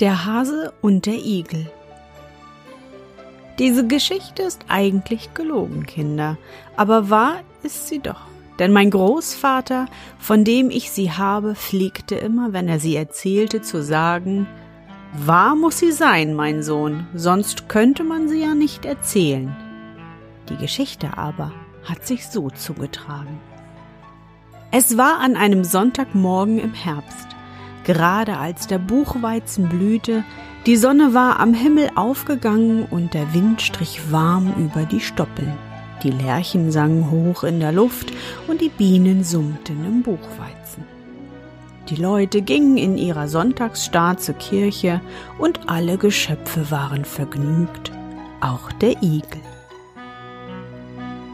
Der Hase und der Igel. Diese Geschichte ist eigentlich gelogen, Kinder, aber wahr ist sie doch. Denn mein Großvater, von dem ich sie habe, pflegte immer, wenn er sie erzählte, zu sagen, Wahr muss sie sein, mein Sohn, sonst könnte man sie ja nicht erzählen. Die Geschichte aber hat sich so zugetragen. Es war an einem Sonntagmorgen im Herbst gerade als der Buchweizen blühte, die Sonne war am Himmel aufgegangen und der Wind strich warm über die Stoppeln. Die Lerchen sangen hoch in der Luft und die Bienen summten im Buchweizen. Die Leute gingen in ihrer Sonntagsstaat zur Kirche und alle Geschöpfe waren vergnügt, auch der Igel.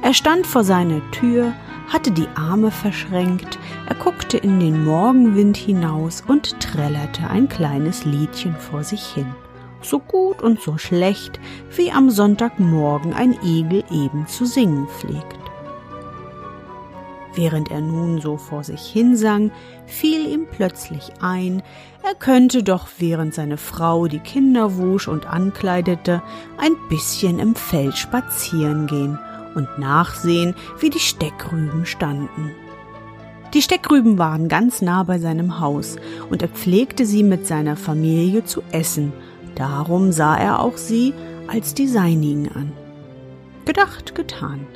Er stand vor seiner Tür hatte die Arme verschränkt, er guckte in den Morgenwind hinaus und trällerte ein kleines Liedchen vor sich hin, so gut und so schlecht, wie am Sonntagmorgen ein Igel eben zu singen pflegt. Während er nun so vor sich hinsang, fiel ihm plötzlich ein, er könnte doch, während seine Frau die Kinder wusch und ankleidete, ein bisschen im Feld spazieren gehen und nachsehen, wie die Steckrüben standen. Die Steckrüben waren ganz nah bei seinem Haus, und er pflegte sie mit seiner Familie zu essen, darum sah er auch sie als die seinigen an. Gedacht, getan.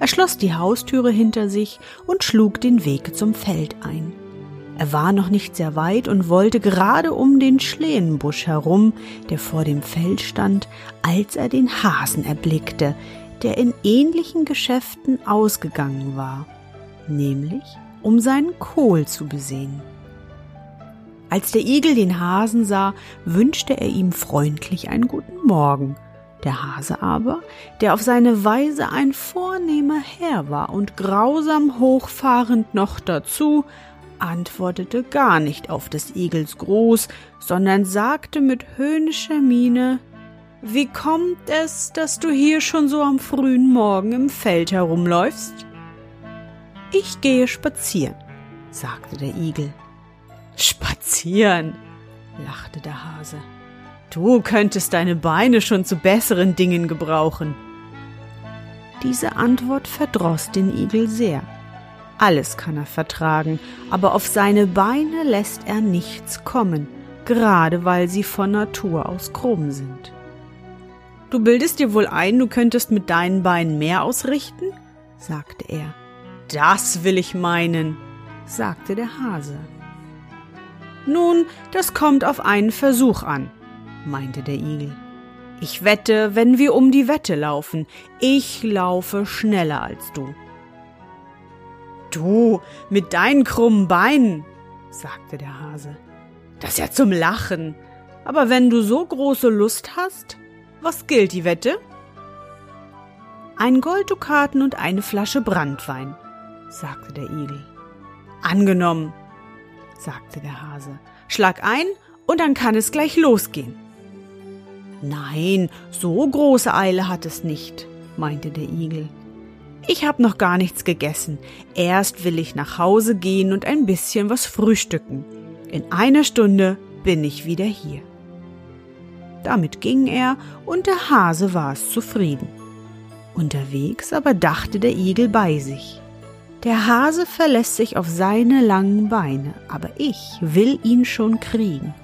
Er schloss die Haustüre hinter sich und schlug den Weg zum Feld ein. Er war noch nicht sehr weit und wollte gerade um den Schlehenbusch herum, der vor dem Feld stand, als er den Hasen erblickte, der in ähnlichen Geschäften ausgegangen war, nämlich um seinen Kohl zu besehen. Als der Igel den Hasen sah, wünschte er ihm freundlich einen guten Morgen. Der Hase aber, der auf seine Weise ein vornehmer Herr war und grausam hochfahrend noch dazu, antwortete gar nicht auf des Igels Gruß, sondern sagte mit höhnischer Miene wie kommt es, dass du hier schon so am frühen Morgen im Feld herumläufst? Ich gehe spazieren, sagte der Igel. Spazieren, lachte der Hase. Du könntest deine Beine schon zu besseren Dingen gebrauchen. Diese Antwort verdroß den Igel sehr. Alles kann er vertragen, aber auf seine Beine lässt er nichts kommen, gerade weil sie von Natur aus krumm sind. Du bildest dir wohl ein, du könntest mit deinen Beinen mehr ausrichten? sagte er. Das will ich meinen, sagte der Hase. Nun, das kommt auf einen Versuch an, meinte der Igel. Ich wette, wenn wir um die Wette laufen, ich laufe schneller als du. Du, mit deinen krummen Beinen, sagte der Hase. Das ist ja zum Lachen. Aber wenn du so große Lust hast, was gilt die Wette? Ein Golddukaten und eine Flasche Brandwein, sagte der Igel. Angenommen, sagte der Hase. Schlag ein und dann kann es gleich losgehen. Nein, so große Eile hat es nicht, meinte der Igel. Ich hab noch gar nichts gegessen. Erst will ich nach Hause gehen und ein bisschen was frühstücken. In einer Stunde bin ich wieder hier. Damit ging er, und der Hase war es zufrieden. Unterwegs aber dachte der Igel bei sich. Der Hase verlässt sich auf seine langen Beine, aber ich will ihn schon kriegen.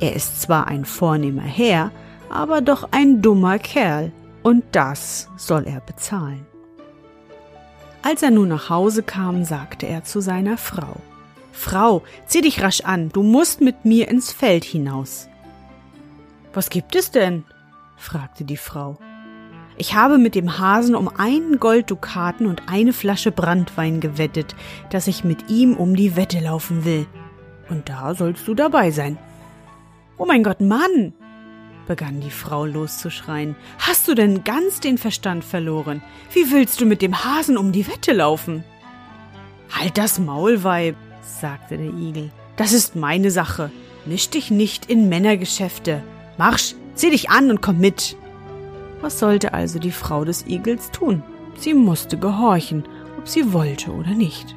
Er ist zwar ein vornehmer Herr, aber doch ein dummer Kerl, und das soll er bezahlen. Als er nun nach Hause kam, sagte er zu seiner Frau Frau, zieh dich rasch an, du musst mit mir ins Feld hinaus. Was gibt es denn? fragte die Frau. Ich habe mit dem Hasen um einen Golddukaten und eine Flasche Brandwein gewettet, dass ich mit ihm um die Wette laufen will. Und da sollst du dabei sein. Oh mein Gott, Mann! begann die Frau loszuschreien. Hast du denn ganz den Verstand verloren? Wie willst du mit dem Hasen um die Wette laufen? Halt das Maul, Weib, sagte der Igel. Das ist meine Sache. Misch dich nicht in Männergeschäfte. Marsch, zieh dich an und komm mit. Was sollte also die Frau des Igels tun? Sie musste gehorchen, ob sie wollte oder nicht.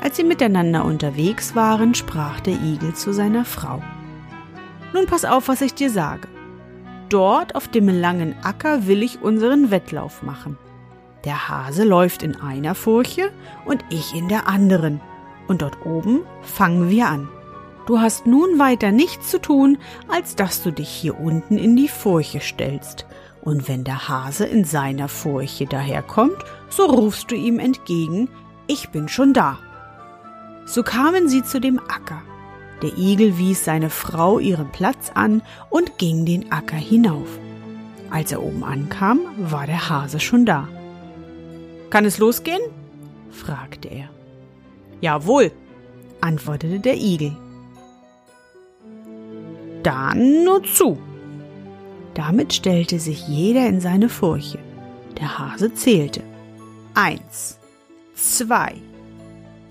Als sie miteinander unterwegs waren, sprach der Igel zu seiner Frau. Nun pass auf, was ich dir sage. Dort auf dem langen Acker will ich unseren Wettlauf machen. Der Hase läuft in einer Furche und ich in der anderen. Und dort oben fangen wir an. Du hast nun weiter nichts zu tun, als dass du dich hier unten in die Furche stellst. Und wenn der Hase in seiner Furche daherkommt, so rufst du ihm entgegen, ich bin schon da. So kamen sie zu dem Acker. Der Igel wies seine Frau ihren Platz an und ging den Acker hinauf. Als er oben ankam, war der Hase schon da. Kann es losgehen? fragte er. Jawohl, antwortete der Igel. Dann nur zu. Damit stellte sich jeder in seine Furche. Der Hase zählte. Eins, zwei,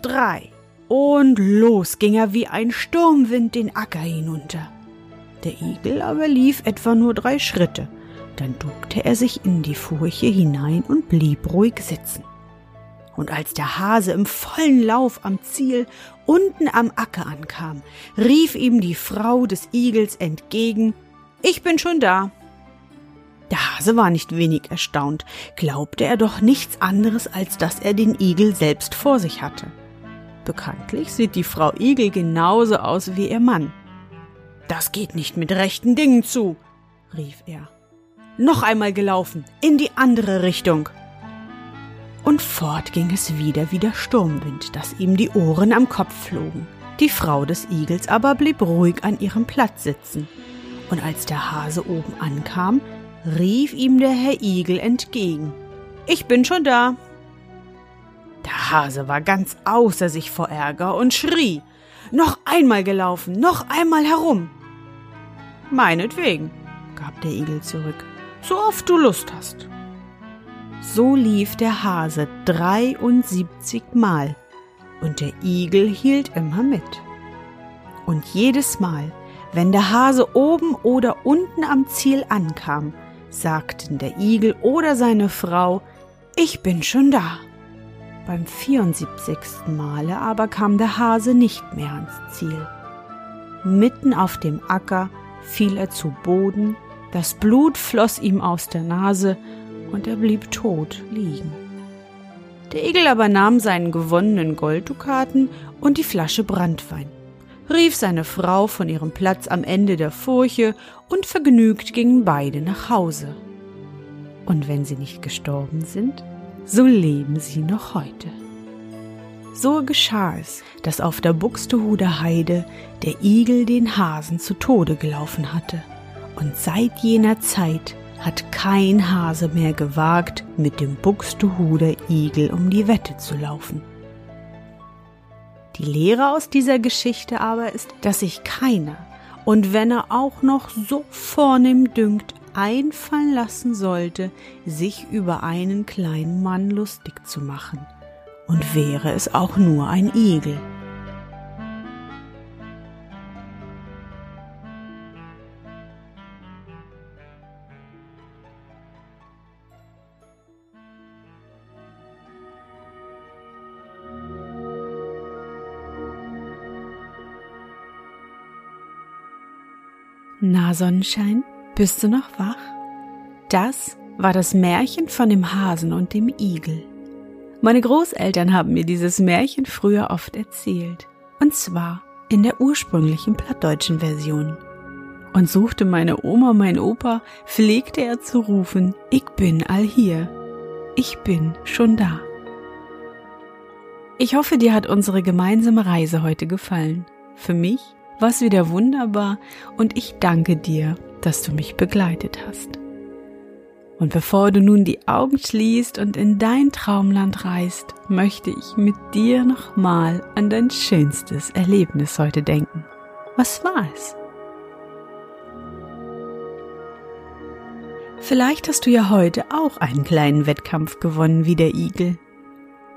drei. Und los ging er wie ein Sturmwind den Acker hinunter. Der Igel aber lief etwa nur drei Schritte. Dann duckte er sich in die Furche hinein und blieb ruhig sitzen. Und als der Hase im vollen Lauf am Ziel unten am Acker ankam, rief ihm die Frau des Igels entgegen Ich bin schon da. Der Hase war nicht wenig erstaunt, glaubte er doch nichts anderes, als dass er den Igel selbst vor sich hatte. Bekanntlich sieht die Frau Igel genauso aus wie ihr Mann. Das geht nicht mit rechten Dingen zu, rief er. Noch einmal gelaufen, in die andere Richtung und fort ging es wieder wie der Sturmwind, dass ihm die Ohren am Kopf flogen. Die Frau des Igels aber blieb ruhig an ihrem Platz sitzen. Und als der Hase oben ankam, rief ihm der Herr Igel entgegen. Ich bin schon da. Der Hase war ganz außer sich vor Ärger und schrie. Noch einmal gelaufen, noch einmal herum. Meinetwegen, gab der Igel zurück, so oft du Lust hast. So lief der Hase 73 Mal und der Igel hielt immer mit. Und jedes Mal, wenn der Hase oben oder unten am Ziel ankam, sagten der Igel oder seine Frau, ich bin schon da. Beim 74. Male aber kam der Hase nicht mehr ans Ziel. Mitten auf dem Acker fiel er zu Boden, das Blut floss ihm aus der Nase und er blieb tot liegen. Der Igel aber nahm seinen gewonnenen Golddukaten und die Flasche Brandwein, rief seine Frau von ihrem Platz am Ende der Furche und vergnügt gingen beide nach Hause. Und wenn sie nicht gestorben sind, so leben sie noch heute. So geschah es, dass auf der Buxtehuder Heide der Igel den Hasen zu Tode gelaufen hatte. Und seit jener Zeit hat kein Hase mehr gewagt, mit dem Buxtehuder Igel um die Wette zu laufen. Die Lehre aus dieser Geschichte aber ist, dass sich keiner, und wenn er auch noch so vornehm dünkt, einfallen lassen sollte, sich über einen kleinen Mann lustig zu machen. Und wäre es auch nur ein Igel. Na Sonnenschein, bist du noch wach? Das war das Märchen von dem Hasen und dem Igel. Meine Großeltern haben mir dieses Märchen früher oft erzählt, und zwar in der ursprünglichen plattdeutschen Version. Und suchte meine Oma, mein Opa, pflegte er zu rufen, ich bin all hier, ich bin schon da. Ich hoffe, dir hat unsere gemeinsame Reise heute gefallen. Für mich war es wieder wunderbar und ich danke dir, dass du mich begleitet hast. Und bevor du nun die Augen schließt und in dein Traumland reist, möchte ich mit dir nochmal an dein schönstes Erlebnis heute denken. Was war es? Vielleicht hast du ja heute auch einen kleinen Wettkampf gewonnen wie der Igel.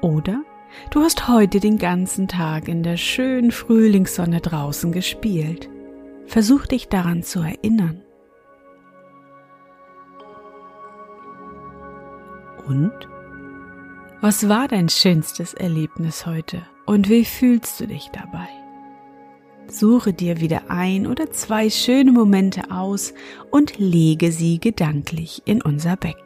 Oder du hast heute den ganzen Tag in der schönen Frühlingssonne draußen gespielt. Versuch dich daran zu erinnern. Und? Was war dein schönstes Erlebnis heute und wie fühlst du dich dabei? Suche dir wieder ein oder zwei schöne Momente aus und lege sie gedanklich in unser Becken.